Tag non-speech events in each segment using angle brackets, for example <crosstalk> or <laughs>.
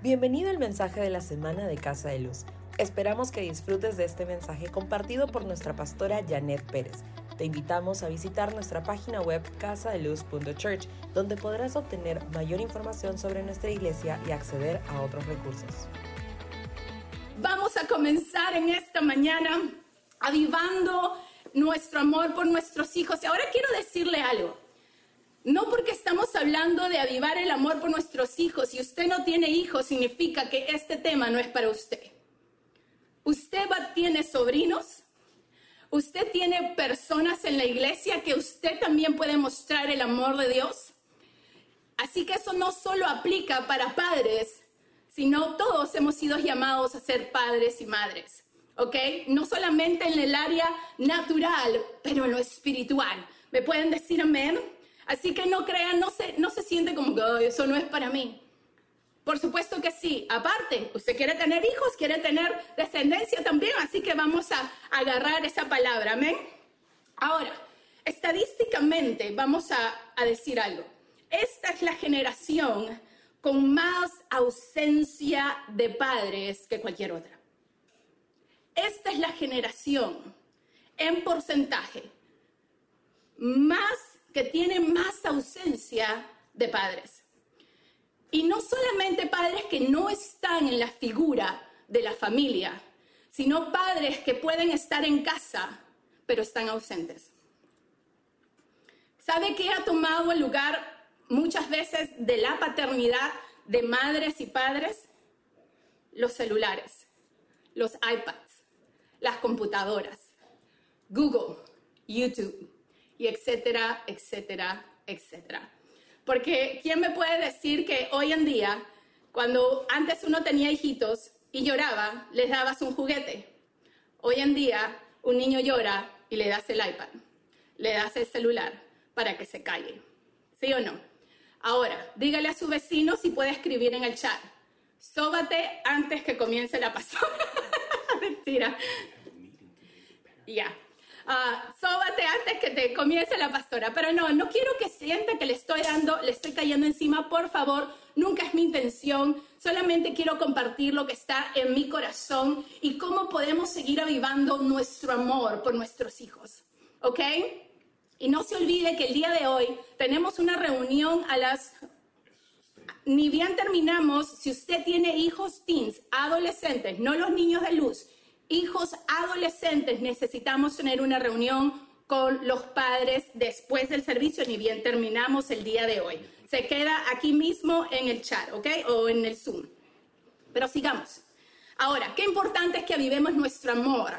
Bienvenido al mensaje de la semana de Casa de Luz. Esperamos que disfrutes de este mensaje compartido por nuestra pastora Janet Pérez. Te invitamos a visitar nuestra página web casadeluz.church, donde podrás obtener mayor información sobre nuestra iglesia y acceder a otros recursos. Vamos a comenzar en esta mañana avivando nuestro amor por nuestros hijos. Y ahora quiero decirle algo. No porque estamos hablando de avivar el amor por nuestros hijos, si usted no tiene hijos, significa que este tema no es para usted. Usted tiene sobrinos, usted tiene personas en la iglesia que usted también puede mostrar el amor de Dios. Así que eso no solo aplica para padres, sino todos hemos sido llamados a ser padres y madres. ¿Ok? No solamente en el área natural, pero en lo espiritual. ¿Me pueden decir amén? Así que no crean, no se, no se siente como que eso no es para mí. Por supuesto que sí. Aparte, usted quiere tener hijos, quiere tener descendencia también, así que vamos a agarrar esa palabra. Amén. Ahora, estadísticamente, vamos a, a decir algo. Esta es la generación con más ausencia de padres que cualquier otra. Esta es la generación en porcentaje más que tiene más ausencia de padres. Y no solamente padres que no están en la figura de la familia, sino padres que pueden estar en casa, pero están ausentes. ¿Sabe qué ha tomado el lugar muchas veces de la paternidad de madres y padres? Los celulares, los iPads, las computadoras, Google, YouTube y etcétera, etcétera, etcétera. Porque ¿quién me puede decir que hoy en día, cuando antes uno tenía hijitos y lloraba, les dabas un juguete? Hoy en día, un niño llora y le das el iPad, le das el celular para que se calle. ¿Sí o no? Ahora, dígale a su vecino si puede escribir en el chat. Sóbate antes que comience la pasada. <laughs> Mentira. Ya. Ah, sóbate antes que te comience la pastora. Pero no, no quiero que sienta que le estoy dando, le estoy cayendo encima, por favor, nunca es mi intención. Solamente quiero compartir lo que está en mi corazón y cómo podemos seguir avivando nuestro amor por nuestros hijos. ¿Ok? Y no se olvide que el día de hoy tenemos una reunión a las... Ni bien terminamos, si usted tiene hijos teens, adolescentes, no los niños de luz, hijos adolescentes, necesitamos tener una reunión con los padres después del servicio, ni bien terminamos el día de hoy. Se queda aquí mismo en el chat, ¿ok? O en el Zoom. Pero sigamos. Ahora, qué importante es que avivemos nuestro amor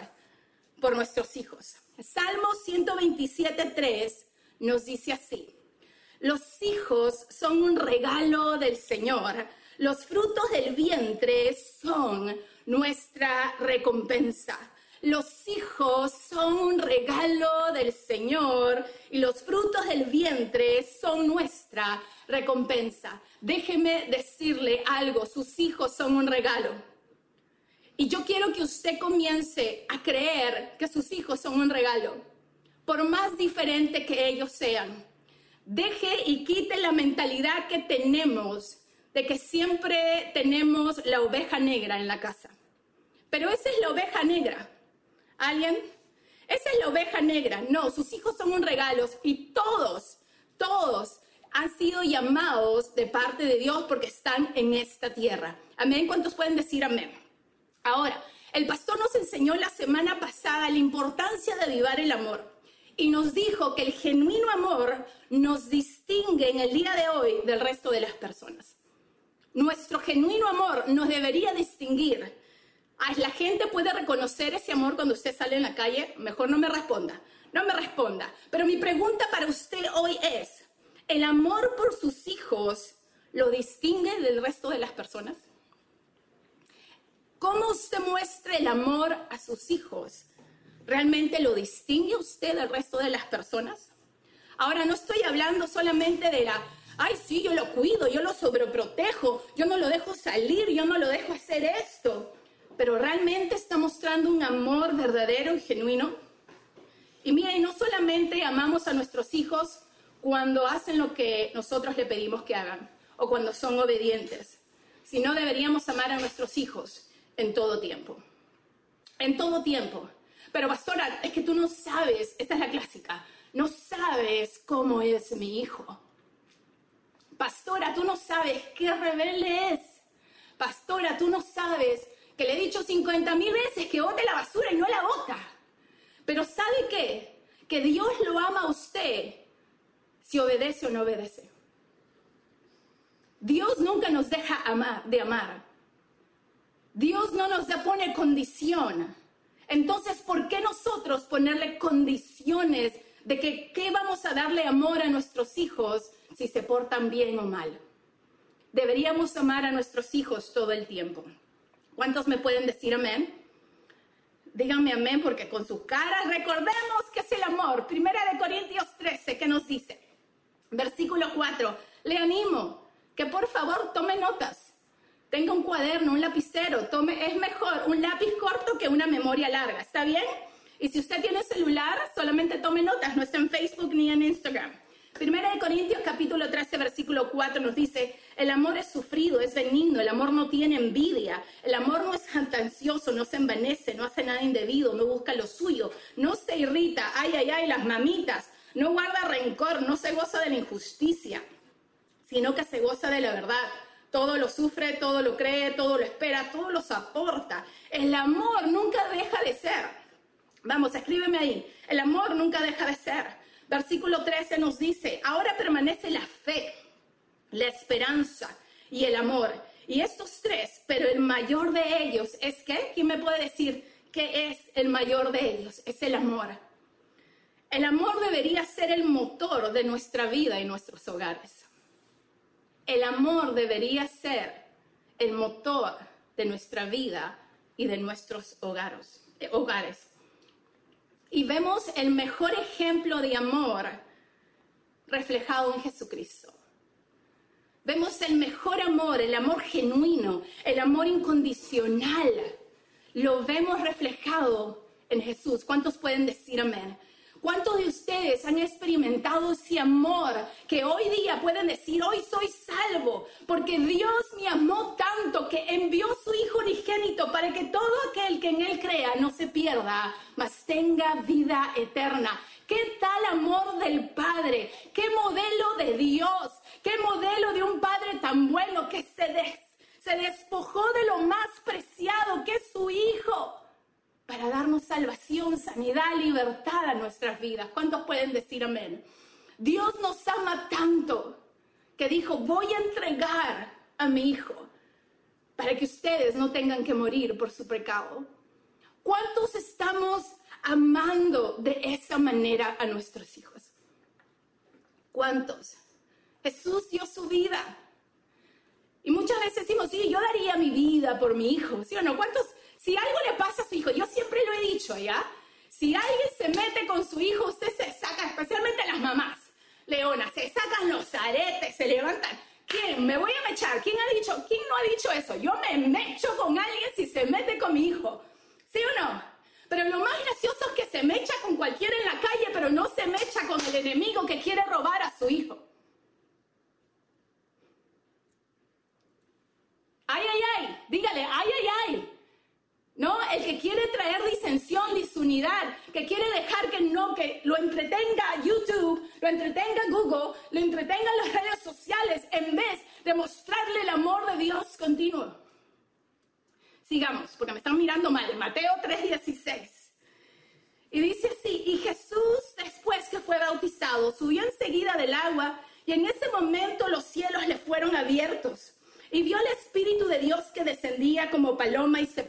por nuestros hijos. Salmo 127.3 nos dice así. Los hijos son un regalo del Señor. Los frutos del vientre son nuestra recompensa. Los hijos son un regalo del Señor y los frutos del vientre son nuestra recompensa. Déjeme decirle algo, sus hijos son un regalo. Y yo quiero que usted comience a creer que sus hijos son un regalo, por más diferente que ellos sean. Deje y quite la mentalidad que tenemos de que siempre tenemos la oveja negra en la casa. Pero esa es la oveja negra. ¿Alguien? Esa es la oveja negra. No, sus hijos son un regalo y todos, todos han sido llamados de parte de Dios porque están en esta tierra. Amén. ¿Cuántos pueden decir amén? Ahora, el pastor nos enseñó la semana pasada la importancia de avivar el amor y nos dijo que el genuino amor nos distingue en el día de hoy del resto de las personas. Nuestro genuino amor nos debería distinguir la gente puede reconocer ese amor cuando usted sale en la calle. Mejor no me responda. No me responda. Pero mi pregunta para usted hoy es, ¿el amor por sus hijos lo distingue del resto de las personas? ¿Cómo usted muestra el amor a sus hijos? ¿Realmente lo distingue usted del resto de las personas? Ahora, no estoy hablando solamente de la, ay, sí, yo lo cuido, yo lo sobreprotejo, yo no lo dejo salir, yo no lo dejo hacer esto pero realmente está mostrando un amor verdadero y genuino. Y mira, y no solamente amamos a nuestros hijos cuando hacen lo que nosotros le pedimos que hagan o cuando son obedientes, si no deberíamos amar a nuestros hijos en todo tiempo. En todo tiempo. Pero pastora, es que tú no sabes, esta es la clásica, no sabes cómo es mi hijo. Pastora, tú no sabes qué rebelde es. Pastora, tú no sabes que le he dicho 50 mil veces que bote la basura y no la bota. Pero ¿sabe qué? Que Dios lo ama a usted si obedece o no obedece. Dios nunca nos deja amar, de amar. Dios no nos pone condición. Entonces, ¿por qué nosotros ponerle condiciones de que qué vamos a darle amor a nuestros hijos si se portan bien o mal? Deberíamos amar a nuestros hijos todo el tiempo. ¿Cuántos me pueden decir amén? Díganme amén porque con sus caras recordemos que es el amor. Primera de Corintios 13, ¿qué nos dice? Versículo 4. Le animo que por favor tome notas. Tenga un cuaderno, un lapicero. Tome, es mejor un lápiz corto que una memoria larga. ¿Está bien? Y si usted tiene celular, solamente tome notas. No está en Facebook ni en Instagram. Primera de Corintios capítulo 13 versículo 4 nos dice, el amor es sufrido, es benigno, el amor no tiene envidia, el amor no es jactancioso, no se envanece, no hace nada indebido, no busca lo suyo, no se irrita, ay, ay, ay, las mamitas, no guarda rencor, no se goza de la injusticia, sino que se goza de la verdad. Todo lo sufre, todo lo cree, todo lo espera, todo lo soporta. El amor nunca deja de ser. Vamos, escríbeme ahí. El amor nunca deja de ser. Versículo 13 nos dice, ahora permanece la fe, la esperanza y el amor. Y estos tres, pero el mayor de ellos es que, ¿quién me puede decir qué es el mayor de ellos? Es el amor. El amor debería ser el motor de nuestra vida y nuestros hogares. El amor debería ser el motor de nuestra vida y de nuestros hogares. hogares. Y vemos el mejor ejemplo de amor reflejado en Jesucristo. Vemos el mejor amor, el amor genuino, el amor incondicional. Lo vemos reflejado en Jesús. ¿Cuántos pueden decir amén? ¿Cuántos de ustedes han experimentado ese amor que hoy día pueden decir, hoy soy salvo, porque Dios me amó tanto que envió su Hijo unigénito para que todo aquel que en Él crea no se pierda, mas tenga vida eterna? ¿Qué tal amor del Padre? ¿Qué modelo de Dios? ¿Qué modelo de un Padre tan bueno que se, se despojó de lo más preciado que es su Hijo? para darnos salvación, sanidad, libertad a nuestras vidas. ¿Cuántos pueden decir amén? Dios nos ama tanto que dijo, voy a entregar a mi hijo para que ustedes no tengan que morir por su pecado. ¿Cuántos estamos amando de esa manera a nuestros hijos? ¿Cuántos? Jesús dio su vida. Y muchas veces decimos, sí, yo daría mi vida por mi hijo, ¿sí o no? ¿Cuántos si algo le pasa a su hijo, yo siempre lo he dicho, ¿ya? Si alguien se mete con su hijo, usted se saca, especialmente las mamás, leonas, se sacan los aretes, se levantan. ¿Quién? Me voy a mechar. ¿Quién ha dicho? ¿Quién no ha dicho eso? Yo me mecho con alguien si se mete con mi hijo. ¿Sí o no? Pero lo más gracioso es que se mecha con cualquiera en la calle, pero no se mecha con el enemigo que quiere robar a su hijo. Ay, ay, ay, dígale, ay, ay, ay. ¿no? El que quiere traer disensión, disunidad, que quiere dejar que no, que lo entretenga YouTube, lo entretenga Google, lo entretenga las redes sociales, en vez de mostrarle el amor de Dios continuo. Sigamos, porque me están mirando mal. Mateo 3:16. Y dice así, y Jesús, después que fue bautizado, subió enseguida del agua, y en ese momento los cielos le fueron abiertos, y vio el Espíritu de Dios que descendía como paloma y se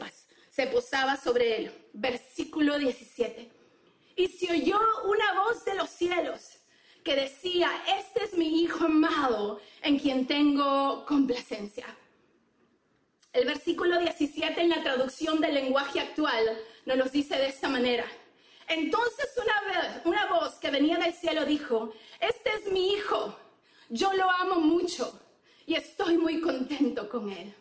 se posaba sobre él. Versículo 17. Y se oyó una voz de los cielos que decía, este es mi Hijo amado en quien tengo complacencia. El versículo 17 en la traducción del lenguaje actual nos lo dice de esta manera. Entonces una, una voz que venía del cielo dijo, este es mi Hijo, yo lo amo mucho y estoy muy contento con él.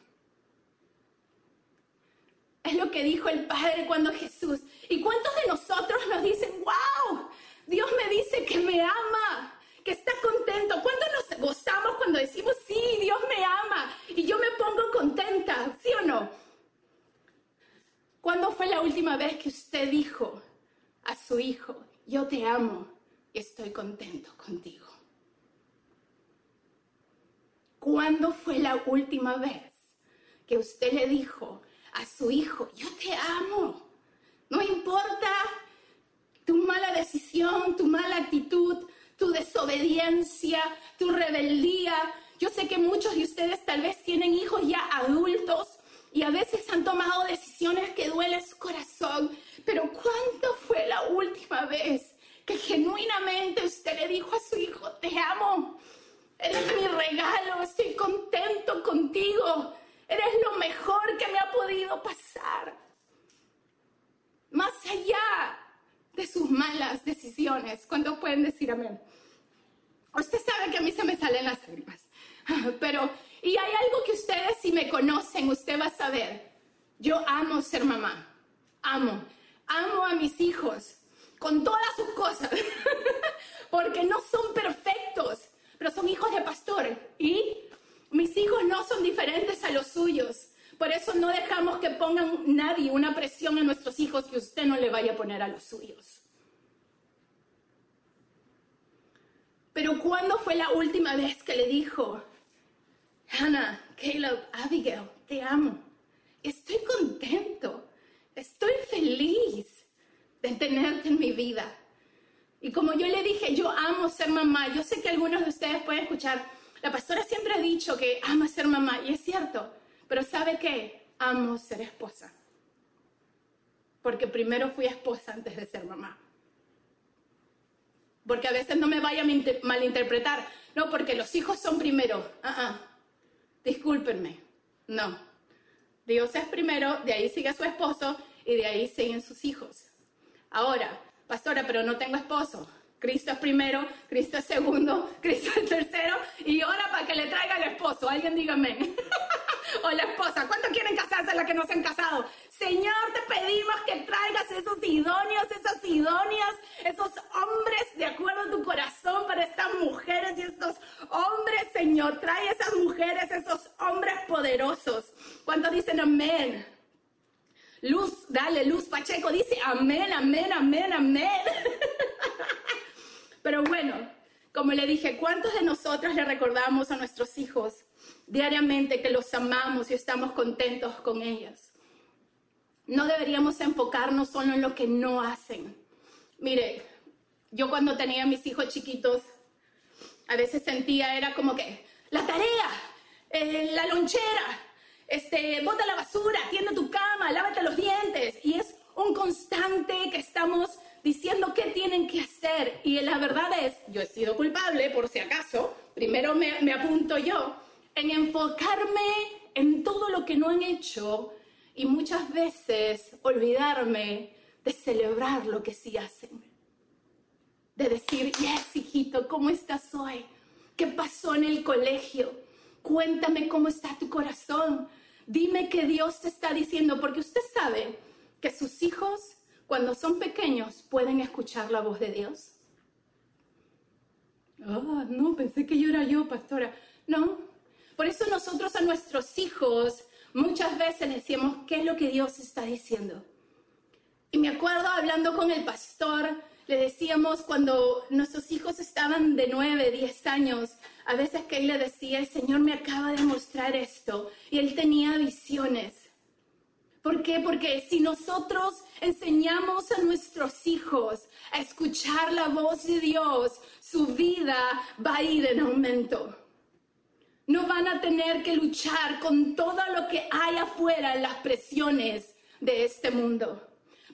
Es lo que dijo el Padre cuando Jesús. ¿Y cuántos de nosotros nos dicen, wow, Dios me dice que me ama, que está contento? ¿Cuántos nos gozamos cuando decimos, sí, Dios me ama y yo me pongo contenta, sí o no? ¿Cuándo fue la última vez que usted dijo a su hijo, yo te amo y estoy contento contigo? ¿Cuándo fue la última vez que usted le dijo a su hijo, yo te amo? No importa tu mala decisión, tu mala actitud, tu desobediencia, tu rebeldía. Yo sé que muchos de ustedes tal vez tienen hijos ya adultos y a veces han tomado decisiones que duelen su corazón, pero ¿cuándo fue la última vez que genuinamente usted le dijo a su hijo, te amo, eres mi regalo, estoy contento contigo, eres lo mejor que me ha podido pasar? Más allá de sus malas decisiones, ¿cuántos pueden decir amén? Usted sabe que a mí se me salen las lágrimas, <laughs> pero y hay algo que ustedes, si me conocen, usted va a saber. Yo amo ser mamá. Amo. Amo a mis hijos con todas sus cosas. <laughs> Porque no son perfectos, pero son hijos de pastor. Y mis hijos no son diferentes a los suyos. Por eso no dejamos que pongan nadie una presión a nuestros hijos que usted no le vaya a poner a los suyos. Pero ¿cuándo fue la última vez que le dijo, Hannah, Caleb, Abigail, te amo. Estoy contento. Estoy feliz de tenerte en mi vida. Y como yo le dije, yo amo ser mamá. Yo sé que algunos de ustedes pueden escuchar, la pastora siempre ha dicho que ama ser mamá, y es cierto. Pero ¿sabe qué? Amo ser esposa. Porque primero fui esposa antes de ser mamá. Porque a veces no me vaya a malinterpretar. No, porque los hijos son primero. Uh discúlpenme, no. Dios es primero, de ahí sigue su esposo y de ahí siguen sus hijos. Ahora, pastora, pero no tengo esposo. Cristo es primero, Cristo es segundo, <laughs> Cristo es tercero y ahora para que le traiga el esposo. Alguien dígame. <laughs> <laughs> o la esposa. ¿Cuántos quieren casarse las que no se han casado? Señor, te pedimos que traigas esos idóneos, esas idóneas, esos hombres de acuerdo a tu corazón para estas mujeres y estos hombres, Señor. Trae esas mujeres, esos hombres poderosos. ¿Cuántos dicen amén? Luz, dale, Luz Pacheco dice amén, amén, amén, amén. <laughs> Pero bueno, como le dije, ¿cuántos de nosotros le recordamos a nuestros hijos diariamente que los amamos y estamos contentos con ellos? no deberíamos enfocarnos solo en lo que no hacen. Mire, yo cuando tenía mis hijos chiquitos, a veces sentía, era como que, la tarea, eh, la lonchera, este, bota la basura, tiende tu cama, lávate los dientes. Y es un constante que estamos diciendo qué tienen que hacer. Y la verdad es, yo he sido culpable, por si acaso, primero me, me apunto yo, en enfocarme en todo lo que no han hecho y muchas veces olvidarme de celebrar lo que sí hacen. De decir, yes, hijito, ¿cómo estás hoy? ¿Qué pasó en el colegio? Cuéntame cómo está tu corazón. Dime qué Dios te está diciendo, porque usted sabe que sus hijos, cuando son pequeños, pueden escuchar la voz de Dios. Ah, no, pensé que yo era yo, pastora. No. Por eso nosotros a nuestros hijos muchas veces decimos, ¿qué es lo que Dios está diciendo? Y me acuerdo hablando con el pastor, le decíamos cuando nuestros hijos estaban de 9, 10 años, a veces que él le decía, el Señor me acaba de mostrar esto, y él tenía visiones. ¿Por qué? Porque si nosotros enseñamos a nuestros hijos a escuchar la voz de Dios, su vida va a ir en aumento no van a tener que luchar con todo lo que hay afuera en las presiones de este mundo.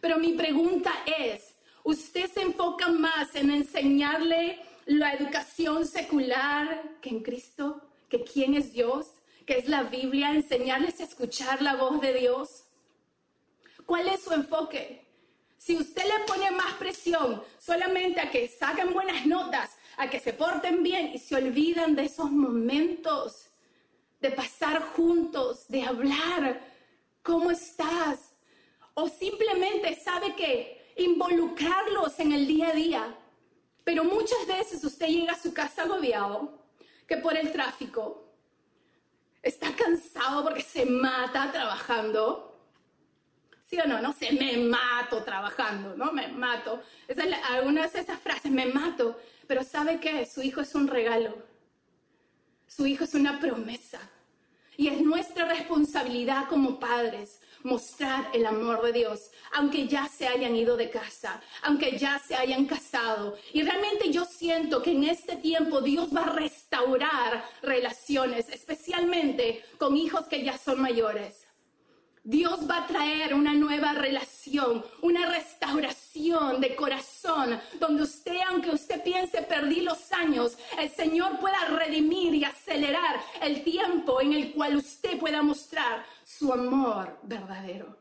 Pero mi pregunta es, ¿usted se enfoca más en enseñarle la educación secular que en Cristo? ¿Que quién es Dios? ¿Que es la Biblia? ¿Enseñarles a escuchar la voz de Dios? ¿Cuál es su enfoque? Si usted le pone más presión solamente a que saquen buenas notas, a que se porten bien y se olvidan de esos momentos de pasar juntos, de hablar, ¿cómo estás? O simplemente sabe que involucrarlos en el día a día. Pero muchas veces usted llega a su casa agobiado, que por el tráfico, está cansado porque se mata trabajando, ¿Sí o no? No sé, me mato trabajando, ¿no? Me mato. Esa es algunas de esas frases, me mato. Pero ¿sabe qué? Su hijo es un regalo. Su hijo es una promesa. Y es nuestra responsabilidad como padres mostrar el amor de Dios, aunque ya se hayan ido de casa, aunque ya se hayan casado. Y realmente yo siento que en este tiempo Dios va a restaurar relaciones, especialmente con hijos que ya son mayores. Dios va a traer una nueva relación, una restauración de corazón, donde usted, aunque usted piense perdí los años, el Señor pueda redimir y acelerar el tiempo en el cual usted pueda mostrar su amor verdadero.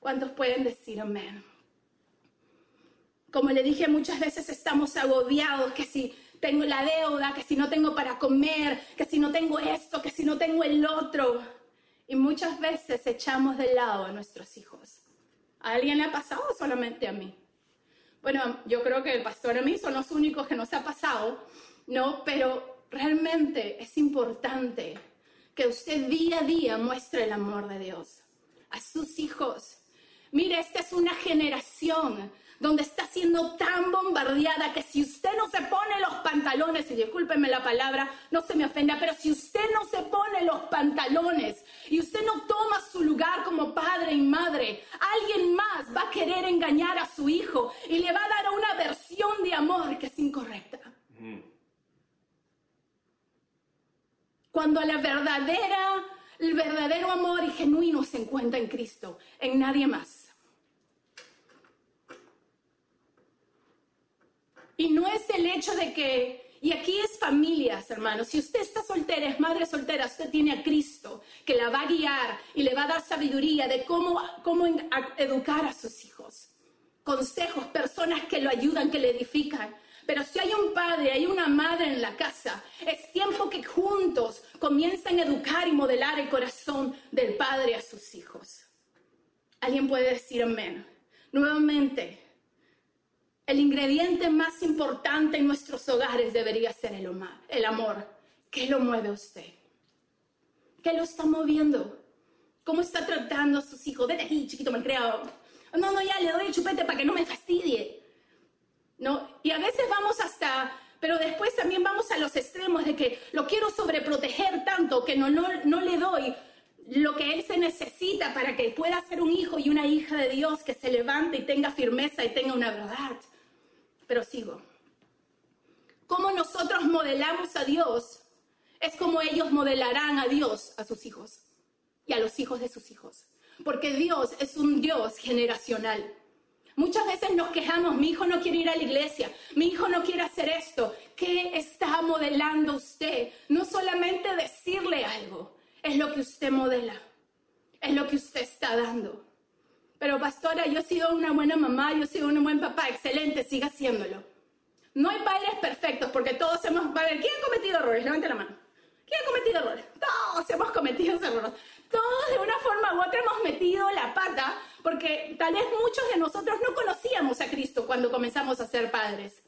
¿Cuántos pueden decir amén? Como le dije, muchas veces estamos agobiados que si tengo la deuda, que si no tengo para comer, que si no tengo esto, que si no tengo el otro. Y muchas veces echamos de lado a nuestros hijos. ¿A alguien le ha pasado o solamente a mí? Bueno, yo creo que el pastor a mí son los únicos que nos ha pasado, ¿no? Pero realmente es importante que usted día a día muestre el amor de Dios a sus hijos. Mire, esta es una generación donde está siendo tan bombardeada que si usted no se pone los pantalones, y discúlpeme la palabra, no se me ofenda, pero si usted no se pone los pantalones y usted no toma su lugar como padre y madre, alguien más va a querer engañar a su hijo y le va a dar una versión de amor que es incorrecta. Cuando la verdadera, el verdadero amor y genuino se encuentra en Cristo, en nadie más. Y no es el hecho de que, y aquí es familias, hermanos, si usted está soltera, es madre soltera, usted tiene a Cristo que la va a guiar y le va a dar sabiduría de cómo, cómo educar a sus hijos. Consejos, personas que lo ayudan, que le edifican. Pero si hay un padre, hay una madre en la casa, es tiempo que juntos comiencen a educar y modelar el corazón del padre a sus hijos. ¿Alguien puede decir amén? Nuevamente, el ingrediente más importante en nuestros hogares debería ser el, amor. ¿Qué lo mueve a usted? ¿Qué lo está moviendo? ¿Cómo está tratando a sus hijos? Vete aquí, chiquito malcriado. No, no, ya le doy el chupete para que no me fastidie. ¿No? Y a veces vamos hasta, pero después también vamos a los extremos de que lo quiero sobreproteger tanto que no, no, no le doy lo que él se necesita para que pueda ser un hijo y una hija de Dios que se levante y tenga firmeza y tenga una verdad pero sigo. Cómo nosotros modelamos a Dios es como ellos modelarán a Dios a sus hijos y a los hijos de sus hijos. Porque Dios es un Dios generacional. Muchas veces nos quejamos, mi hijo no quiere ir a la iglesia, mi hijo no quiere hacer esto. ¿Qué está modelando usted? No solamente decirle algo, es lo que usted modela, es lo que usted está dando. Pero pastora, yo he sido una buena mamá, yo he sido un buen papá, excelente, siga haciéndolo. No hay padres perfectos porque todos hemos... ¿Quién ha cometido errores? Levante la mano. ¿Quién ha cometido errores? Todos hemos cometido errores. Todos de una forma u otra hemos metido la pata porque tal vez muchos de nosotros no conocíamos a Cristo cuando comenzamos a ser padres.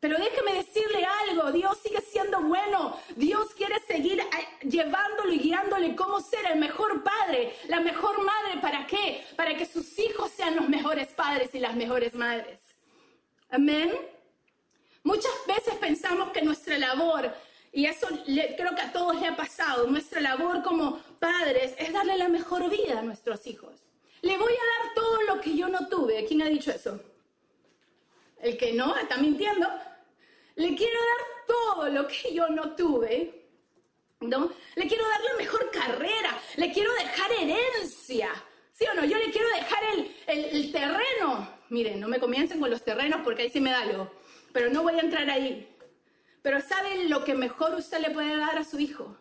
Pero déjeme decirle algo, Dios sigue siendo bueno, Dios quiere seguir eh, llevándolo y guiándole cómo ser el mejor padre, la mejor madre, ¿para qué? Para que sus hijos sean los mejores padres y las mejores madres. Amén. Muchas veces pensamos que nuestra labor, y eso creo que a todos le ha pasado, nuestra labor como padres es darle la mejor vida a nuestros hijos. Le voy a dar todo lo que yo no tuve. ¿Quién ha dicho eso? El que no está mintiendo. Le quiero dar todo lo que yo no tuve. ¿No? Le quiero dar la mejor carrera, le quiero dejar herencia, ¿sí o no? Yo le quiero dejar el, el terreno. Miren, no me comiencen con los terrenos porque ahí sí me da algo, pero no voy a entrar ahí. Pero ¿saben lo que mejor usted le puede dar a su hijo?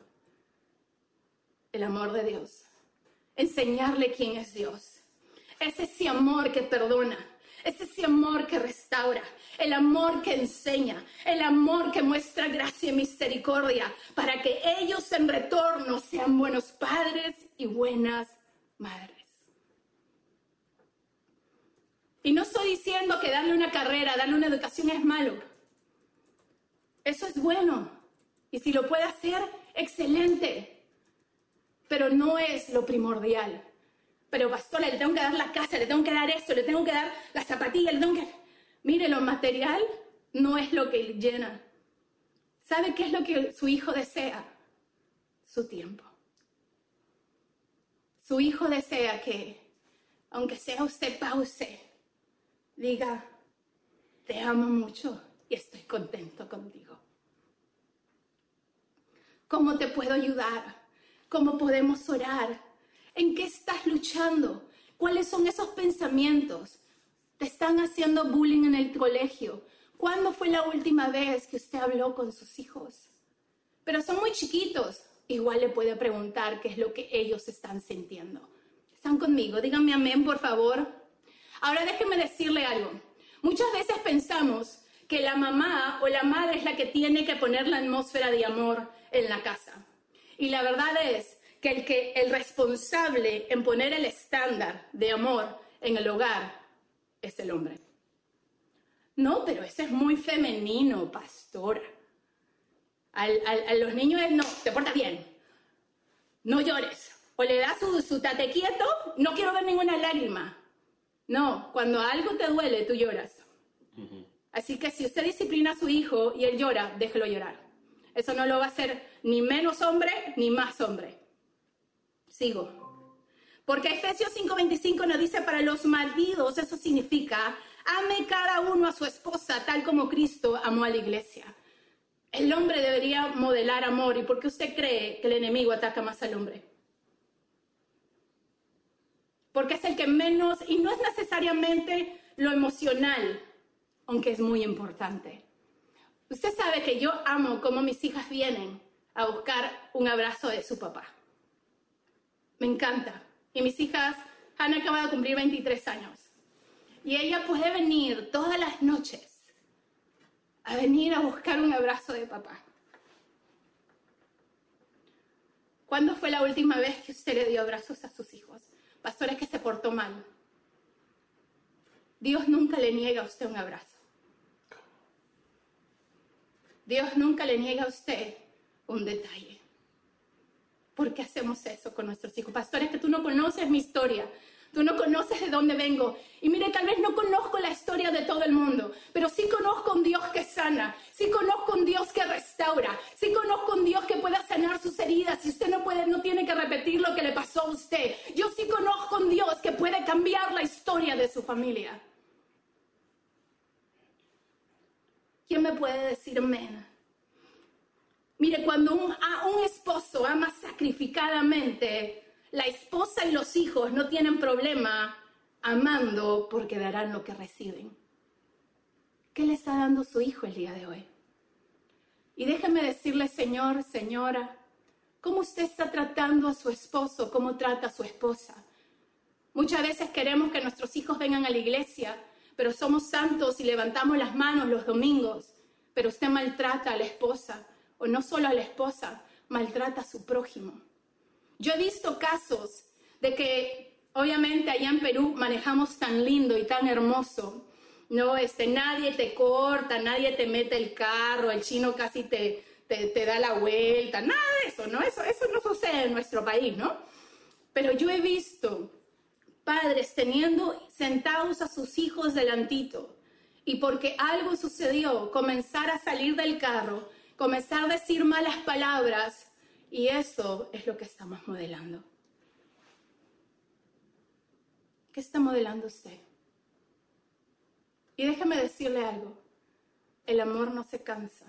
El amor de Dios. Enseñarle quién es Dios. Es ese amor que perdona, es ese amor que restaura, el amor que enseña, el amor que muestra gracia y misericordia para que ellos en retorno sean buenos padres y buenas madres. Y no estoy diciendo que darle una carrera, darle una educación es malo. Eso es bueno. Y si lo puede hacer, excelente. Pero no es lo primordial. Pero pastora, le tengo que dar la casa, le tengo que dar esto, le tengo que dar la zapatilla, le tengo que... Mire, lo material no es lo que llena. ¿Sabe qué es lo que su hijo desea? Su tiempo. Su hijo desea que, aunque sea usted pause, diga, te amo mucho y estoy contento contigo. ¿Cómo te puedo ayudar? ¿Cómo podemos orar? ¿En qué estás luchando? ¿Cuáles son esos pensamientos? ¿Te están haciendo bullying en el colegio? ¿Cuándo fue la última vez que usted habló con sus hijos? Pero son muy chiquitos. Igual le puede preguntar qué es lo que ellos están sintiendo. ¿Están conmigo? Díganme amén, por favor. Ahora déjenme decirle algo. Muchas veces pensamos que la mamá o la madre es la que tiene que poner la atmósfera de amor en la casa. Y la verdad es que el, que el responsable en poner el estándar de amor en el hogar es el hombre. No, pero ese es muy femenino, pastora. a los niños es, no, te portas bien, no llores. O le das su, su tate quieto, no quiero ver ninguna lágrima. No, cuando algo te duele, tú lloras. Así que si usted disciplina a su hijo y él llora, déjelo llorar. Eso no lo va a hacer ni menos hombre ni más hombre. Sigo. Porque Efesios 5:25 nos dice para los maridos, eso significa, ame cada uno a su esposa tal como Cristo amó a la iglesia. El hombre debería modelar amor. ¿Y por qué usted cree que el enemigo ataca más al hombre? Porque es el que menos, y no es necesariamente lo emocional, aunque es muy importante. Usted sabe que yo amo cómo mis hijas vienen a buscar un abrazo de su papá. Me encanta. Y mis hijas han acabado de cumplir 23 años. Y ella puede venir todas las noches a venir a buscar un abrazo de papá. ¿Cuándo fue la última vez que usted le dio abrazos a sus hijos? Pastores que se portó mal. Dios nunca le niega a usted un abrazo. Dios nunca le niega a usted un detalle. ¿Por qué hacemos eso con nuestros hijos? Pastores, que tú no conoces mi historia. Tú no conoces de dónde vengo. Y mire, tal vez no conozco la historia de todo el mundo, pero sí conozco un Dios que sana, sí conozco un Dios que restaura, sí conozco un Dios que pueda sanar sus heridas. Y usted no puede, no tiene que repetir lo que le pasó a usted. Yo sí conozco un Dios que puede cambiar la historia de su familia. ¿Quién me puede decir amén? Mire, cuando un, un esposo ama sacrificadamente, la esposa y los hijos no tienen problema amando porque darán lo que reciben. ¿Qué le está dando su hijo el día de hoy? Y déjeme decirle, Señor, señora, ¿cómo usted está tratando a su esposo? ¿Cómo trata a su esposa? Muchas veces queremos que nuestros hijos vengan a la iglesia pero somos santos y levantamos las manos los domingos, pero usted maltrata a la esposa, o no solo a la esposa, maltrata a su prójimo. Yo he visto casos de que, obviamente, allá en Perú manejamos tan lindo y tan hermoso, no, este, nadie te corta, nadie te mete el carro, el chino casi te, te, da la vuelta, nada de eso, ¿no? Eso, eso no sucede en nuestro país, ¿no? Pero yo he visto padres teniendo sentados a sus hijos delantito y porque algo sucedió, comenzar a salir del carro, comenzar a decir malas palabras y eso es lo que estamos modelando. ¿Qué está modelando usted? Y déjeme decirle algo, el amor no se cansa.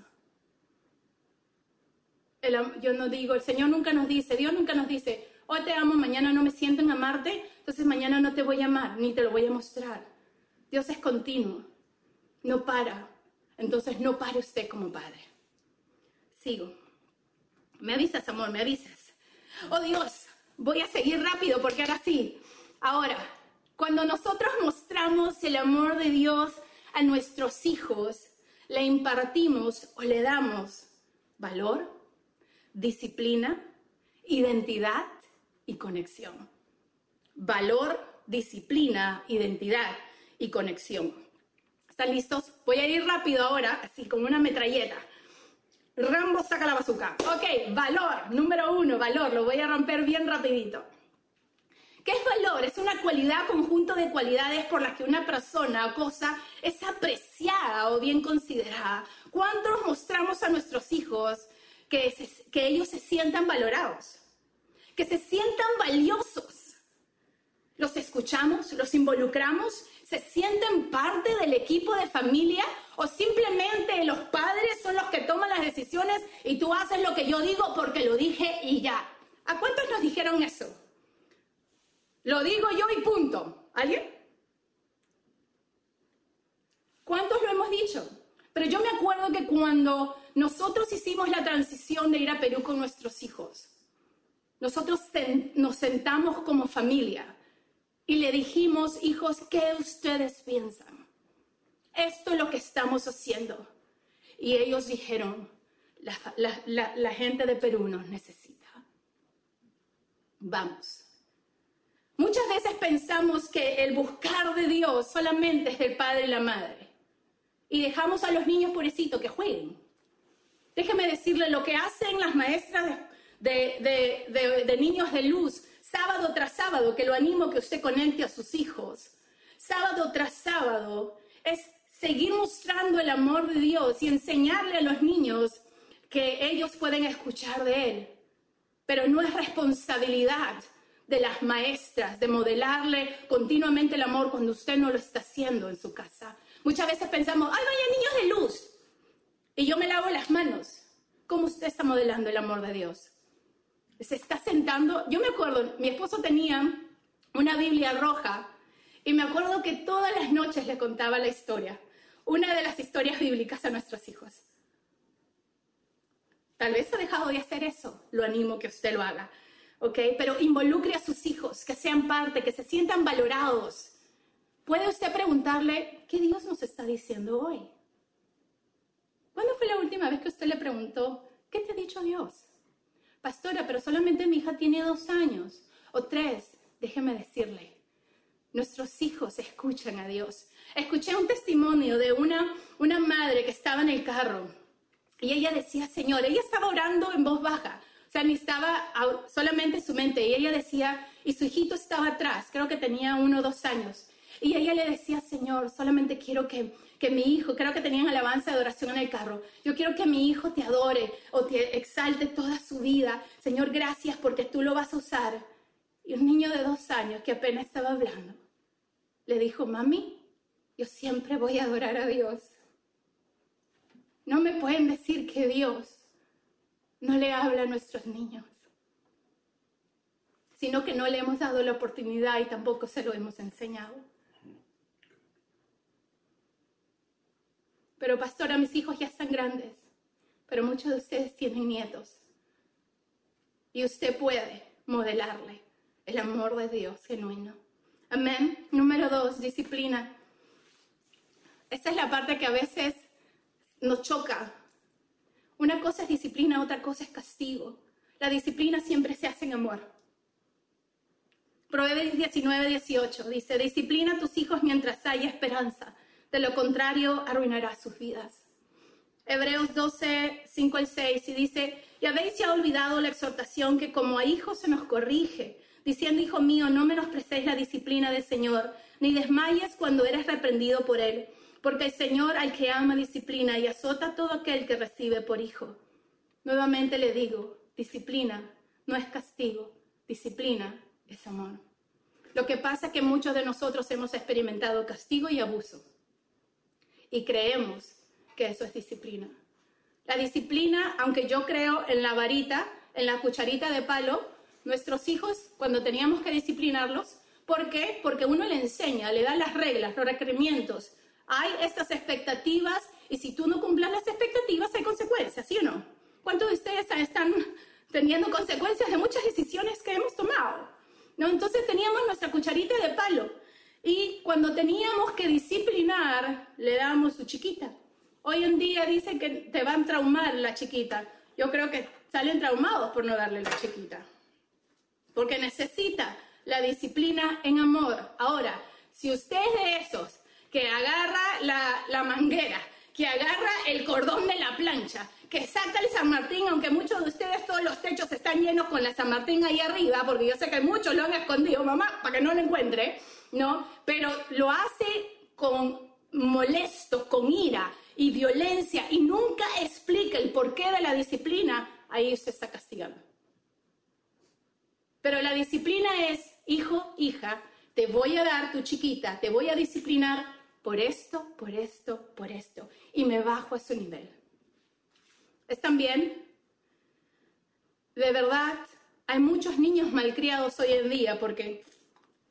yo no digo, el Señor nunca nos dice, Dios nunca nos dice, hoy te amo, mañana no me siento en amarte, entonces mañana no te voy a amar, ni te lo voy a mostrar. Dios es continuo, no para. Entonces no pare usted como padre. Sigo. Me avisas, amor, me avisas. Oh Dios, voy a seguir rápido porque ahora sí. Ahora, cuando nosotros mostramos el amor de Dios a nuestros hijos, le impartimos o le damos valor, disciplina, identidad y conexión. Valor, disciplina, identidad y conexión. ¿Están listos? Voy a ir rápido ahora, así como una metralleta. Rambo saca la bazooka. Ok, valor, número uno, valor, lo voy a romper bien rapidito. ¿Qué es valor? Es una cualidad, conjunto de cualidades por las que una persona o cosa es apreciada o bien considerada. ¿Cuántos mostramos a nuestros hijos que, que ellos se sientan valorados? Que se sientan valiosos. Los escuchamos, los involucramos, se sienten parte del equipo de familia o simplemente los padres son los que toman las decisiones y tú haces lo que yo digo porque lo dije y ya. ¿A cuántos nos dijeron eso? Lo digo yo y punto. ¿Alguien? ¿Cuántos lo hemos dicho? Pero yo me acuerdo que cuando nosotros hicimos la transición de ir a Perú con nuestros hijos, nosotros nos sentamos como familia y le dijimos, hijos, ¿qué ustedes piensan? Esto es lo que estamos haciendo. Y ellos dijeron, la, la gente de Perú nos necesita. Vamos. Muchas veces pensamos que el buscar de Dios solamente es del padre y la madre. Y dejamos a los niños pobrecitos que jueguen. Déjeme decirle lo que hacen las maestras de, de, niños de luz sábado tras sábado, que lo animo que usted conecte a sus hijos. Sábado tras sábado es seguir mostrando el amor de Dios y enseñarle a los niños que ellos pueden escuchar de Él. Pero no es responsabilidad de las maestras, de modelarle continuamente el amor cuando usted no lo está haciendo en su casa. Muchas veces pensamos, ay, vaya niños de luz. Y yo me lavo las manos. ¿Cómo usted está modelando el amor de Dios? Se está sentando. Yo me acuerdo, mi esposo tenía una Biblia roja y me acuerdo que todas las noches le contaba la historia, una de las historias bíblicas a nuestros hijos. Tal vez ha dejado de hacer eso, lo animo que usted lo haga. ¿ok? Pero involucre a sus hijos, que sean parte, que se sientan valorados. Puede usted preguntarle, ¿qué Dios nos está diciendo hoy? ¿Cuándo fue la última vez que usted le preguntó, ¿qué te ha dicho Dios? Pastora, pero solamente mi hija tiene dos años o tres. Déjeme decirle, nuestros hijos escuchan a Dios. Escuché un testimonio de una, una madre que estaba en el carro y ella decía, Señor, ella estaba orando en voz baja, o sea, ni estaba solamente su mente. Y ella decía, y su hijito estaba atrás, creo que tenía uno o dos años. Y ella le decía, Señor, solamente quiero que, que mi hijo, creo que tenían alabanza de adoración en el carro, yo quiero que mi hijo te adore o te exalte toda su vida. Señor, gracias porque tú lo vas a usar. Y un niño de dos años que apenas estaba hablando, le dijo, mami, yo siempre voy a adorar a Dios. No me pueden decir que Dios no le habla a nuestros niños, sino que no le hemos dado la oportunidad y tampoco se lo hemos enseñado. Pero pastora, mis hijos ya están grandes, pero muchos de ustedes tienen nietos. Y usted puede modelarle el amor de Dios genuino. Amén. Número dos, disciplina. Esta es la parte que a veces nos choca una cosa es disciplina, otra cosa es castigo. La disciplina siempre se hace en amor. Proverbios 19, 18 dice, disciplina a tus hijos mientras haya esperanza, de lo contrario arruinará sus vidas. Hebreos 12, 5 al 6 y dice, y habéis ya olvidado la exhortación que como a hijos se nos corrige, diciendo, hijo mío, no menosprecéis la disciplina del Señor, ni desmayes cuando eres reprendido por él porque el Señor al que ama disciplina y azota todo aquel que recibe por hijo. Nuevamente le digo, disciplina no es castigo, disciplina es amor. Lo que pasa es que muchos de nosotros hemos experimentado castigo y abuso y creemos que eso es disciplina. La disciplina, aunque yo creo en la varita, en la cucharita de palo, nuestros hijos, cuando teníamos que disciplinarlos, ¿por qué? Porque uno le enseña, le da las reglas, los requerimientos, hay estas expectativas y si tú no cumples las expectativas hay consecuencias, ¿sí o no? ¿Cuántos de ustedes están teniendo consecuencias de muchas decisiones que hemos tomado? ¿No? Entonces teníamos nuestra cucharita de palo y cuando teníamos que disciplinar le damos su chiquita. Hoy en día dicen que te van a traumar la chiquita. Yo creo que salen traumados por no darle la chiquita. Porque necesita la disciplina en amor. Ahora, si usted es de esos que agarra la, manguera, que agarra el cordón de la plancha, que saca el San Martín, aunque muchos de ustedes todos los techos están llenos con la San Martín ahí arriba, porque yo sé que muchos lo han escondido, mamá, para que no lo encuentre, ¿no? Pero lo hace con molesto, con ira y violencia y nunca explica el porqué de la disciplina, ahí se está castigando. Pero la disciplina es, hijo, hija, te voy a dar tu chiquita, te voy a disciplinar por esto, por esto, por esto, y me bajo a su nivel. ¿Están bien? De verdad, hay muchos niños malcriados hoy en día porque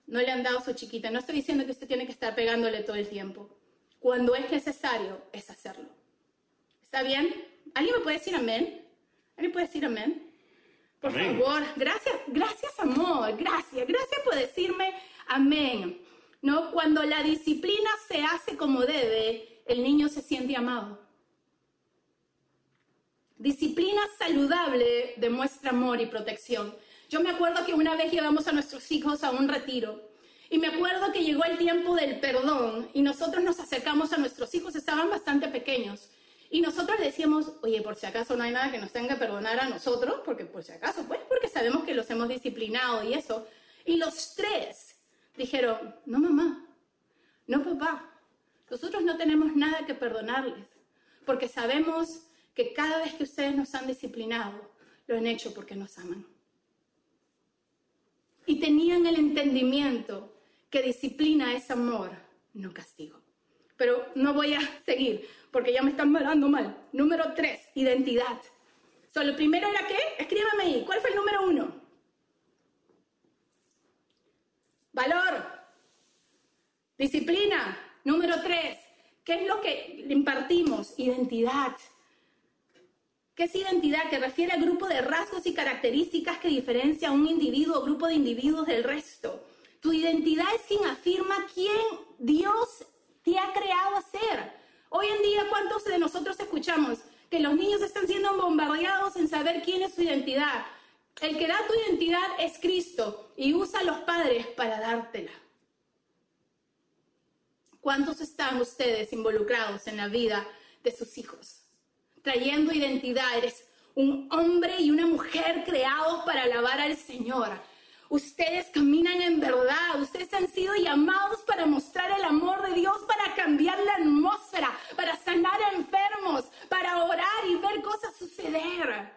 no le han dado su chiquita. No estoy diciendo que usted tiene que estar pegándole todo el tiempo. Cuando es necesario, es hacerlo. ¿Está bien? ¿Alguien me puede decir amén? ¿Alguien puede decir amén? Por favor, gracias, gracias amor, gracias, gracias por decirme amén. ¿No? Cuando la disciplina se hace como debe, el niño se siente amado. Disciplina saludable demuestra amor y protección. Yo me acuerdo que una vez llevamos a nuestros hijos a un retiro y me acuerdo que llegó el tiempo del perdón y nosotros nos acercamos a nuestros hijos, estaban bastante pequeños. Y nosotros decíamos, oye, por si acaso no hay nada que nos tenga que perdonar a nosotros, porque por si acaso, pues porque sabemos que los hemos disciplinado y eso. Y los tres dijeron, no mamá, no papá, nosotros no tenemos nada que perdonarles, porque sabemos que cada vez que ustedes nos han disciplinado, lo han hecho porque nos aman. Y tenían el entendimiento que disciplina es amor, no castigo. Pero no voy a seguir porque ya me están mirando mal. Número tres, identidad. So, lo primero era qué? Escríbame ahí. ¿Cuál fue el número uno? Valor. Disciplina. Número tres. ¿Qué es lo que impartimos? Identidad. ¿Qué es identidad? Que refiere al grupo de rasgos y características que diferencia a un individuo o grupo de individuos del resto. Tu identidad es quien afirma quién Dios te ha creado a ser. Hoy en día, ¿cuántos de nosotros escuchamos que los niños están siendo bombardeados en saber quién es su identidad? El que da tu identidad es Cristo y usa a los padres para dártela. ¿Cuántos están ustedes involucrados en la vida de sus hijos? Trayendo identidad. Eres un hombre y una mujer creados para alabar al Señor. Ustedes caminan en verdad, ustedes han sido llamados para mostrar el amor de Dios, para cambiar la atmósfera, para sanar a enfermos, para orar y ver cosas suceder.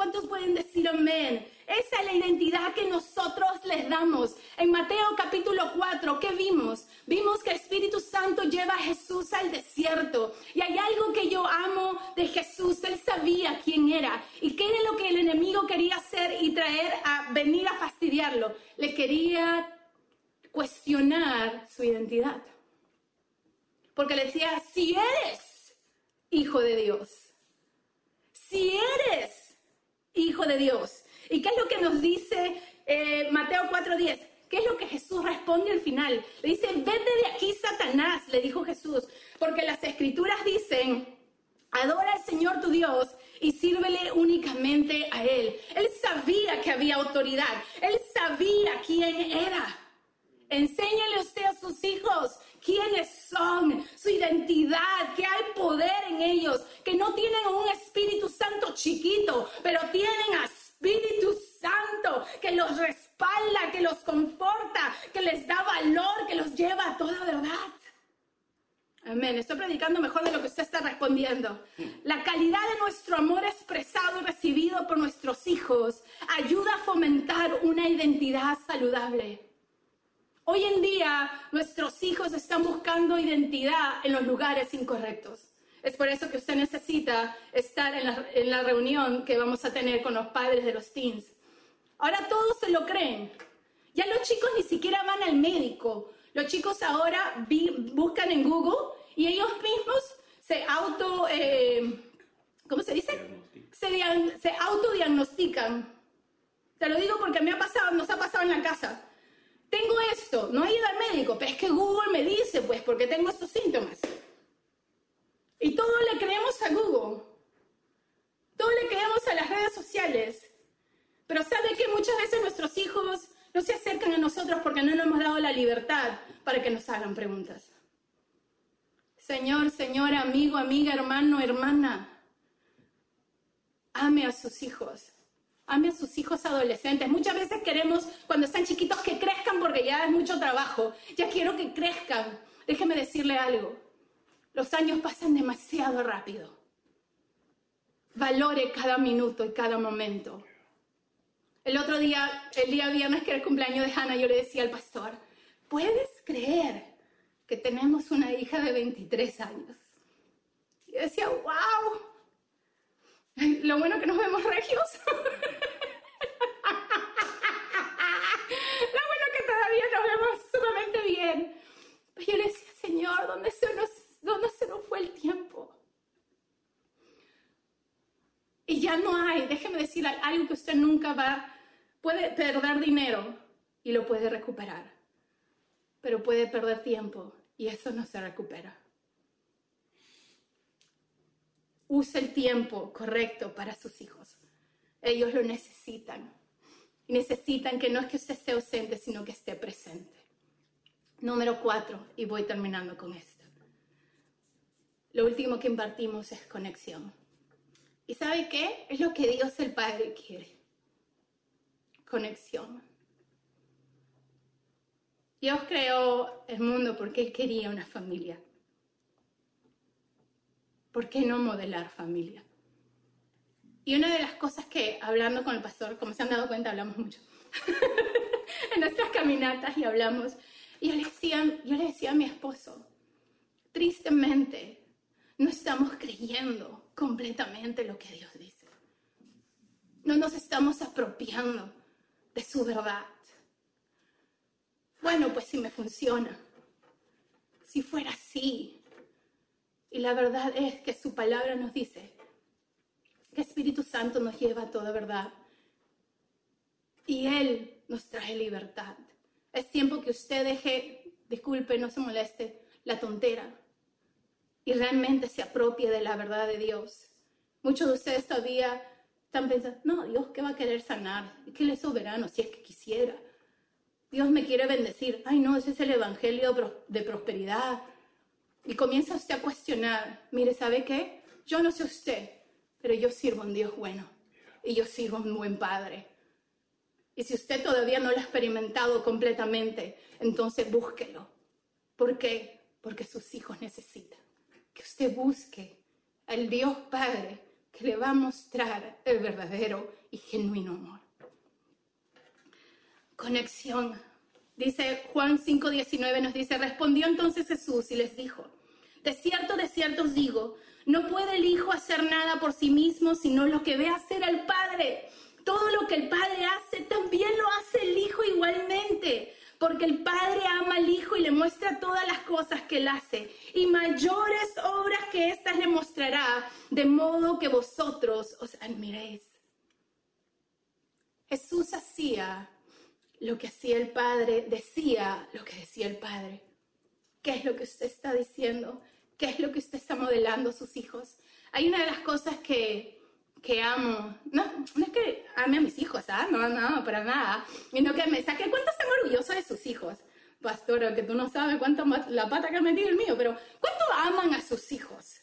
¿Cuántos pueden decir amén? Esa es la identidad que nosotros les damos. En Mateo capítulo 4, ¿qué vimos? Vimos que el Espíritu Santo lleva a Jesús al desierto. Y hay algo que yo amo de Jesús. Él sabía quién era. ¿Y qué era lo que el enemigo quería hacer y traer a venir a fastidiarlo? Le quería cuestionar su identidad. Porque le decía, si eres hijo de Dios, si eres hijo de Dios. ¿Y qué es lo que nos dice eh, Mateo 4:10? ¿Qué es lo que Jesús responde al final? Le dice, vete de aquí, Satanás, le dijo Jesús, porque las escrituras dicen, adora al Señor tu Dios y sírvele únicamente a Él. Él sabía que había autoridad, Él sabía quién era. Enséñale usted a sus hijos quiénes son, su identidad, que hay poder en ellos, que no tienen un Espíritu Santo chiquito, pero tienen a Espíritu Santo que los respalda, que los conforta, que les da valor, que los lleva a toda verdad. Amén. Estoy predicando mejor de lo que usted está respondiendo. La calidad de nuestro amor expresado y recibido por nuestros hijos ayuda a fomentar una identidad saludable. Hoy en día nuestros hijos están buscando identidad en los lugares incorrectos. Es por eso que usted necesita estar en la, reunión que vamos a tener con los padres de los teens. Ahora todos se lo creen. Ya los chicos ni siquiera van al médico. Los chicos ahora buscan en Google y ellos mismos se auto, eh, ¿cómo se dice? Se, se autodiagnostican. Te lo digo porque me ha pasado, nos ha pasado en la casa tengo esto, no he ido al médico, pero es que Google me dice, pues, porque tengo estos síntomas. Y todo le creemos a Google. Todo le creemos a las redes sociales. Pero sabe que muchas veces nuestros hijos no se acercan a nosotros porque no nos hemos dado la libertad para que nos hagan preguntas. Señor, señora, amigo, amiga, hermano, hermana, ame a sus hijos. Ame a sus hijos adolescentes. Muchas veces queremos, cuando están chiquitos, que crezcan porque ya es mucho trabajo. Ya quiero que crezcan. Déjeme decirle algo. Los años pasan demasiado rápido. Valore cada minuto y cada momento. El otro día, el día viernes que era el cumpleaños de Hannah, yo le decía al pastor, ¿puedes creer que tenemos una hija de 23 años? Y yo wow, <laughs> lo bueno que nos vemos regios. <laughs> Lo bueno que todavía nos vemos sumamente bien. Pero yo le decía, Señor, ¿dónde se nos, dónde se nos fue el tiempo? Y ya no hay, déjeme decir algo que usted nunca va, puede perder dinero y lo puede recuperar, pero puede perder tiempo y eso no se recupera. Use el tiempo correcto para sus hijos. Ellos lo necesitan. Necesitan que no es que usted esté ausente, sino que esté presente. Número cuatro, y voy terminando con esto. Lo último que impartimos es conexión. ¿Y sabe qué? Es lo que Dios el Padre quiere. Conexión. Dios creó el mundo porque Él quería una familia. ¿Por qué no modelar familia? Y una de las cosas que hablando con el pastor, como se han dado cuenta, hablamos mucho <laughs> en nuestras caminatas y hablamos. Y yo le, decía, yo le decía a mi esposo, tristemente, no estamos creyendo completamente lo que Dios dice. No nos estamos apropiando de su verdad. Bueno, pues si me funciona, si fuera así. Y la verdad es que su palabra nos dice que Espíritu Santo nos lleva a toda verdad. Y Él nos trae libertad. Es tiempo que usted deje, disculpe, no se moleste, la tontera y realmente se apropie de la verdad de Dios. Muchos de ustedes todavía están pensando, no, Dios, ¿qué va a querer sanar? que Él es soberano, si es que quisiera. Dios me quiere bendecir. Ay, no, ese es el evangelio de prosperidad. Y comienza usted a cuestionar, mire, ¿sabe qué? Yo no sé usted, pero yo sirvo a un Dios bueno y yo sirvo a un buen Padre. Y si usted todavía no lo ha experimentado completamente, entonces búsquelo. ¿Por qué? Porque sus hijos necesitan que usted busque al Dios Padre que le va a mostrar el verdadero y genuino amor. Conexión. Dice Juan 5:19 nos dice, respondió entonces Jesús y les dijo, de cierto, de cierto os digo, no puede el Hijo hacer nada por sí mismo, sino lo que ve hacer al Padre. Todo lo que el Padre hace, también lo hace el Hijo igualmente, porque el Padre ama al Hijo y le muestra todas las cosas que él hace. Y mayores obras que éstas le mostrará, de modo que vosotros os admiréis. Jesús hacía lo que hacía el Padre, decía lo que decía el Padre. ¿Qué es lo que usted está diciendo? ¿Qué es lo que usted está modelando a sus hijos? Hay una de las cosas que, que amo, no, no es que ame a mis hijos, ¿ah? no, no, para nada, sino que me saque cuánto están orgullosos de sus hijos. Pastora, que tú no sabes cuánto la pata que ha metido el mío, pero ¿cuánto aman a sus hijos?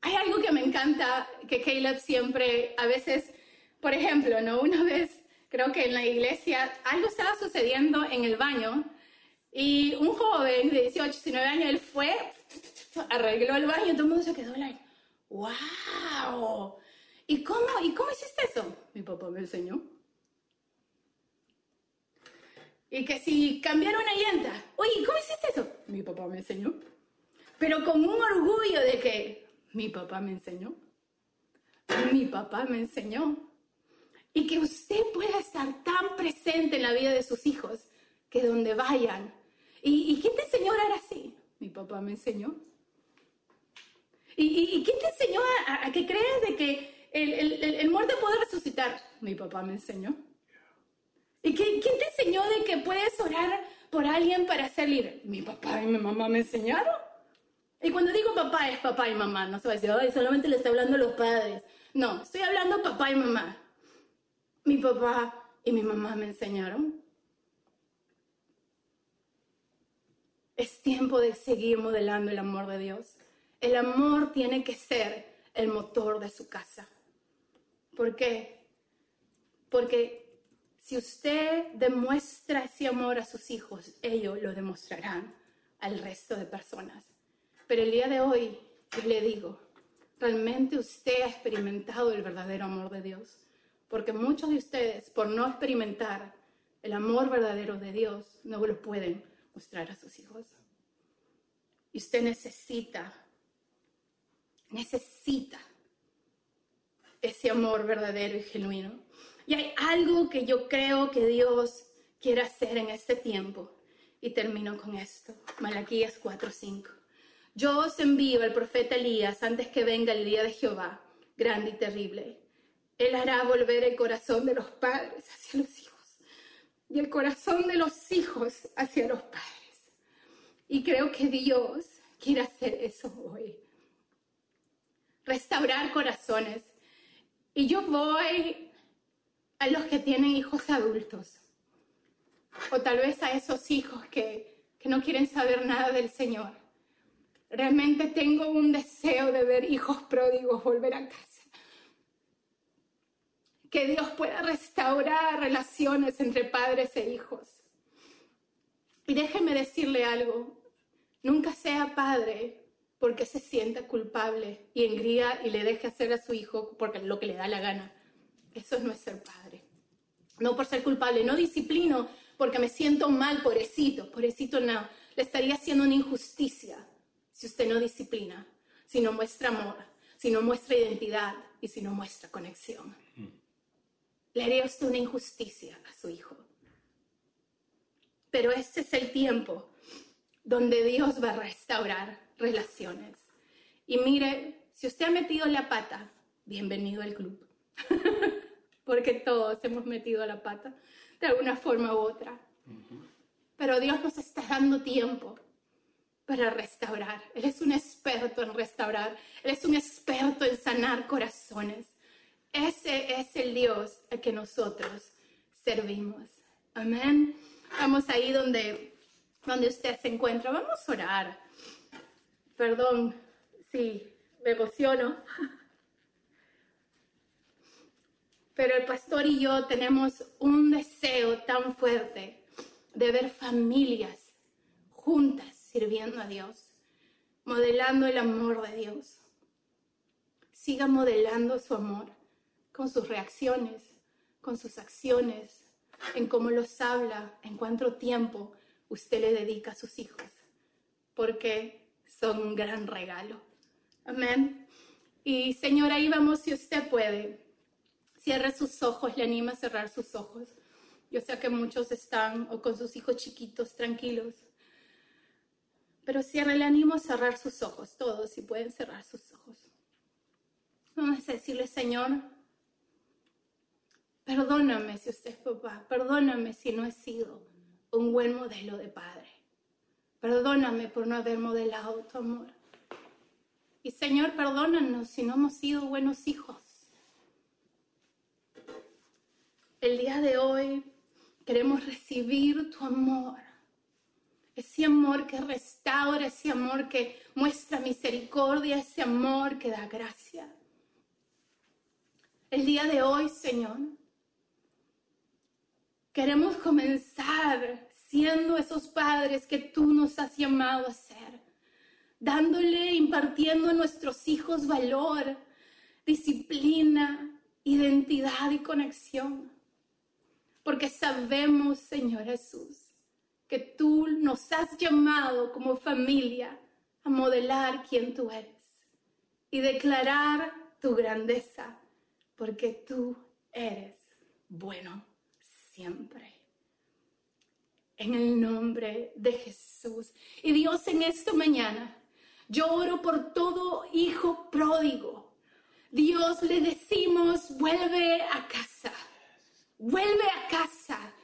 Hay algo que me encanta, que Caleb siempre, a veces, por ejemplo, ¿no? Una vez, creo que en la iglesia, algo estaba sucediendo en el baño y un joven de 18, 19 años, él fue, arregló el baño todo el mundo se quedó like, wow. ¿Y cómo, ¿Y cómo hiciste eso? Mi papá me enseñó. Y que si cambiaron una llanta, oye, ¿cómo hiciste eso? Mi papá me enseñó. Pero con un orgullo de que mi papá me enseñó. Mi papá me enseñó. Y que usted pueda estar tan presente en la vida de sus hijos que donde vayan ¿Y, quién te enseñó a orar así? Mi papá me enseñó. ¿Y, quién te enseñó a, que crees de que el, muerto puede resucitar? Mi papá me enseñó. ¿Y quién, quién te enseñó de que puedes orar por alguien para salir? Mi papá y mi mamá me enseñaron. Y cuando digo papá es papá y mamá, no se va a decir, ay, solamente le está hablando a los padres. No, estoy hablando papá y mamá. Mi papá y mi mamá me enseñaron. Es tiempo de seguir modelando el amor de Dios. El amor tiene que ser el motor de su casa. ¿Por qué? Porque si usted demuestra ese amor a sus hijos, ellos lo demostrarán al resto de personas. Pero el día de hoy, le digo, realmente usted ha experimentado el verdadero amor de Dios. Porque muchos de ustedes, por no experimentar el amor verdadero de Dios, no lo pueden mostrar a sus hijos. Y usted necesita, necesita ese amor verdadero y genuino. Y hay algo que yo creo que Dios quiere hacer en este tiempo. Y termino con esto. Malaquías 4:5. Yo os envío al profeta Elías antes que venga el día de Jehová, grande y terrible. Él hará volver el corazón de los padres hacia los hijos y el corazón de los hijos hacia los padres. Y creo que Dios quiere hacer eso hoy. Restaurar corazones. Y yo voy a los que tienen hijos adultos. O tal vez a esos hijos que, que no quieren saber nada del Señor. Realmente tengo un deseo de ver hijos pródigos volver a casa. Que Dios pueda restaurar relaciones entre padres e hijos. Y déjeme decirle algo, nunca sea padre porque se sienta culpable y engría y le deje hacer a su hijo porque lo que le da la gana. Eso no es ser padre. No por ser culpable, no disciplino porque me siento mal, pobrecito, pobrecito no. Le estaría haciendo una injusticia si usted no disciplina, si no muestra amor, si no muestra identidad y si no muestra conexión. Le haría usted una injusticia a su hijo. Pero este es el tiempo donde Dios va a restaurar relaciones. Y mire, si usted ha metido la pata, bienvenido al club. <laughs> Porque todos hemos metido la pata de alguna forma u otra. Pero Dios nos está dando tiempo para restaurar. Él es un experto en restaurar. Él es un experto en sanar corazones. Ese es el Dios al que nosotros servimos. Amén. Vamos ahí donde, donde usted se encuentra. Vamos a orar. Perdón si me emociono. Pero el pastor y yo tenemos un deseo tan fuerte de ver familias juntas sirviendo a Dios, modelando el amor de Dios. Siga modelando su amor con sus reacciones, con sus acciones, en cómo los habla, en cuánto tiempo usted le dedica a sus hijos, porque son un gran regalo. Amén. Y Señor, ahí vamos si usted puede. Cierre sus ojos, le anima a cerrar sus ojos. Yo sé que muchos están o con sus hijos chiquitos tranquilos pero cierre, le animo a cerrar sus ojos, todos, si pueden cerrar sus ojos. Vamos a decirle, Señor, perdóname si usted es papá, perdóname si no he sido un buen modelo de padre. Perdóname por no haber modelado tu amor. Y Señor, perdónanos si no hemos sido buenos hijos. El día de hoy queremos recibir tu amor ese amor que restaura, ese amor que muestra misericordia, ese amor que da gracia. El día de hoy, Señor, queremos comenzar siendo esos padres que tú nos has llamado a ser, dándole, impartiendo a nuestros hijos valor, disciplina, identidad y conexión. Porque sabemos, Señor Jesús, que tú nos has llamado como familia a modelar quién tú eres y declarar tu grandeza, porque tú eres bueno siempre. En el nombre de Jesús. Y Dios en esta mañana, yo oro por todo hijo pródigo. Dios le decimos, vuelve a casa, vuelve a casa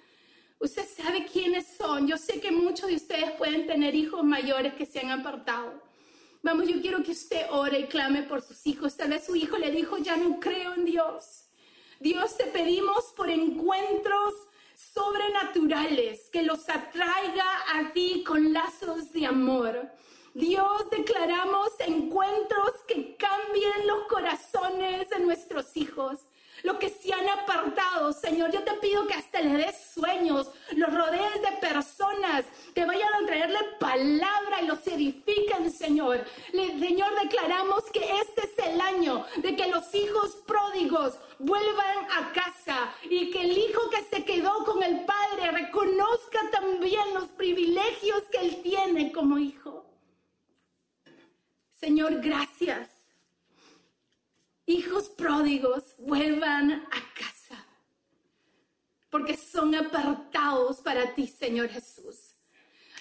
Usted sabe quiénes son. Yo sé que muchos de ustedes pueden tener hijos mayores que se han apartado. Vamos, yo quiero que usted ore y clame por sus hijos. Tal vez su hijo le dijo, ya no creo en Dios. Dios te pedimos por encuentros sobrenaturales, que los atraiga a ti con lazos de amor. Dios, declaramos encuentros que cambien los corazones de nuestros hijos lo que se han apartado, Señor, yo te pido que hasta les des sueños, los rodees de personas que vayan a traerle palabra y los edifiquen, Señor. Señor, declaramos que este es el año de que los hijos pródigos vuelvan a casa y que el hijo que se quedó con el padre reconozca también los privilegios que él tiene como hijo. Señor, gracias hijos pródigos vuelvan a casa, porque son apartados para ti, Señor Jesús.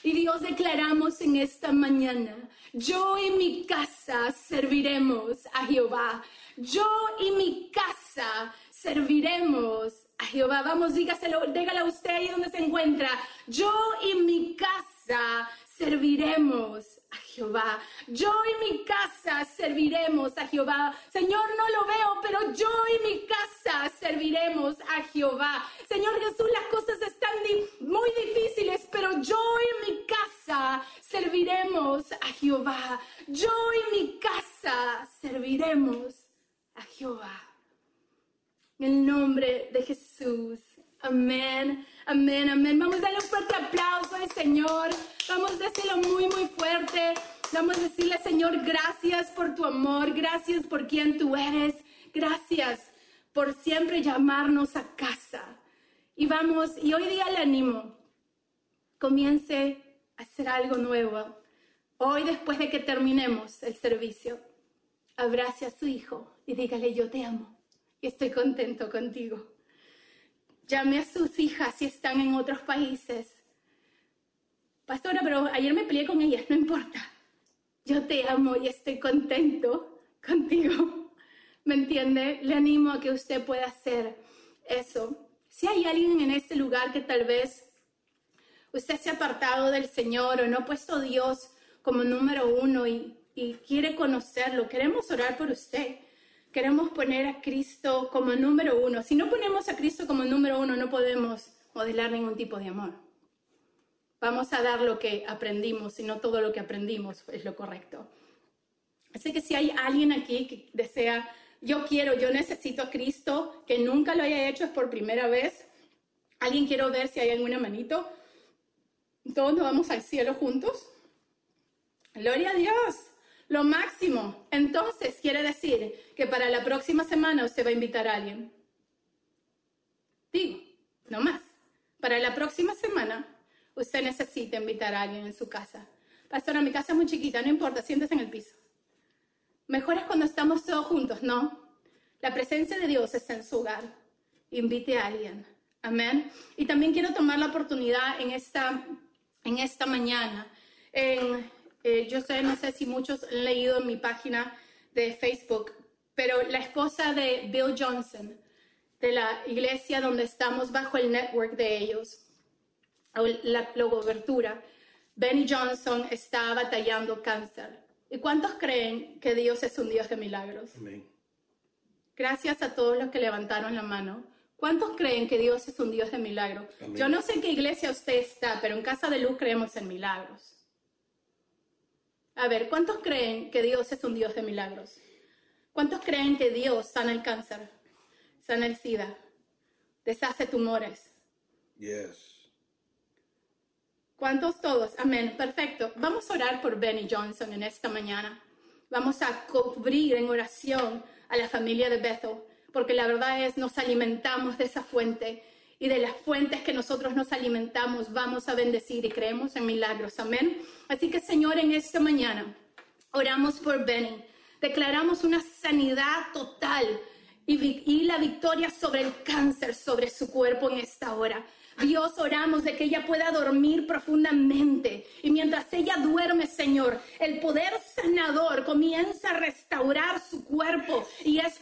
Y Dios declaramos en esta mañana, yo y mi casa serviremos a Jehová. Yo y mi casa serviremos a Jehová. Vamos, dígaselo, dígale a usted ahí donde se encuentra. Yo y mi casa serviremos a Jehová. Yo y mi casa serviremos a Jehová. Señor, no lo veo, pero yo y mi casa serviremos a Jehová. Señor Jesús, las cosas están muy difíciles, pero yo y mi casa serviremos a Jehová. Yo y mi casa serviremos a Jehová. En el nombre de Jesús. Amén, amén, amén. Vamos a darle un fuerte aplauso al Señor. Vamos a decirlo muy, muy fuerte. Vamos a decirle, Señor, gracias por tu amor, gracias por quien tú eres, gracias por siempre llamarnos a casa. Y vamos, y hoy día le animo, comience a hacer algo nuevo. Hoy, después de que terminemos el servicio, abrace a su hijo y dígale, yo te amo y estoy contento contigo. Llame a sus hijas si están en otros países. Pastora, pero ayer me peleé con ellas, no importa. Yo te amo y estoy contento contigo. ¿Me entiende? Le animo a que usted pueda hacer eso. Si hay alguien en este lugar que tal vez usted se ha apartado del Señor o no ha puesto a Dios como número uno y, y quiere conocerlo, queremos orar por usted queremos poner a Cristo como número uno. Si no ponemos a Cristo como número uno, no podemos modelar ningún tipo de amor. Vamos a dar lo que aprendimos y no todo lo que aprendimos es lo correcto. Así que si hay alguien aquí que desea, yo quiero, yo necesito a Cristo, que nunca lo haya hecho, es por primera vez. ¿Alguien quiero ver si hay alguna manito? Todos nos vamos al cielo juntos. Gloria a Dios lo máximo. Entonces, quiere decir que para la próxima semana usted va a invitar a alguien. Digo, no más. Para la próxima semana, usted necesita invitar a alguien en su casa. Pastora, mi casa es muy chiquita, no importa, siéntese en el piso. Mejor es cuando estamos todos juntos, ¿no? La presencia de Dios está en su hogar. Invite a alguien. Amén. Y también quiero tomar la oportunidad en esta, en esta mañana en eh, yo sé, no sé si muchos han leído en mi página de Facebook, pero la esposa de Bill Johnson, de la iglesia donde estamos bajo el network de ellos, la, la cobertura, Benny Johnson está batallando cáncer. ¿Y cuántos creen que Dios es un Dios de milagros? Gracias a todos los que levantaron la mano. ¿Cuántos creen que Dios es un Dios de milagros? Yo no sé en qué iglesia usted está, pero en Casa de Luz creemos en milagros. A ver, ¿cuántos creen que Dios es un Dios de milagros? ¿Cuántos creen que Dios sana el cáncer, sana el SIDA, deshace tumores? Yes. ¿Cuántos todos? Amén. Perfecto. Vamos a orar por Benny Johnson en esta mañana. Vamos a cubrir en oración a la familia de Bethel, porque la verdad es nos alimentamos de esa fuente y de las fuentes que nosotros nos alimentamos vamos a bendecir y creemos en milagros. Amén. Así que Señor, en esta mañana oramos por Benny. Declaramos una sanidad total y, la victoria sobre el cáncer, sobre su cuerpo en esta hora. Dios, oramos de que ella pueda dormir profundamente. Y mientras ella duerme, Señor, el poder sanador comienza a restaurar su cuerpo y es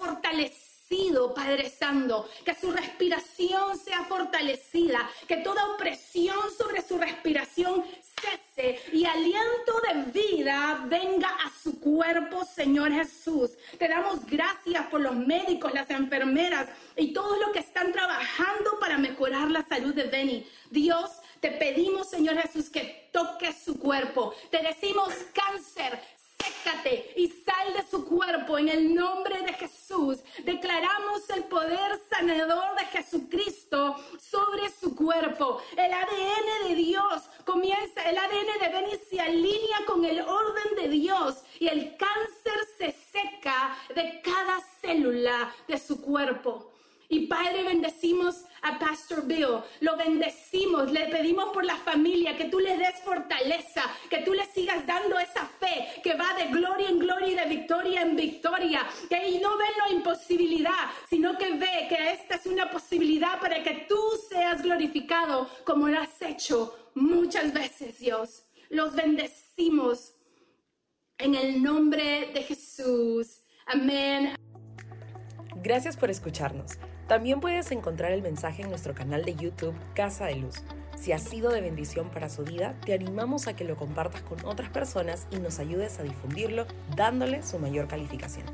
También puedes encontrar el mensaje en nuestro canal de YouTube Casa de Luz. Si ha sido de bendición para su vida, te animamos a que lo compartas con otras personas y nos ayudes a difundirlo dándole su mayor calificación.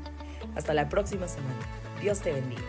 Hasta la próxima semana. Dios te bendiga.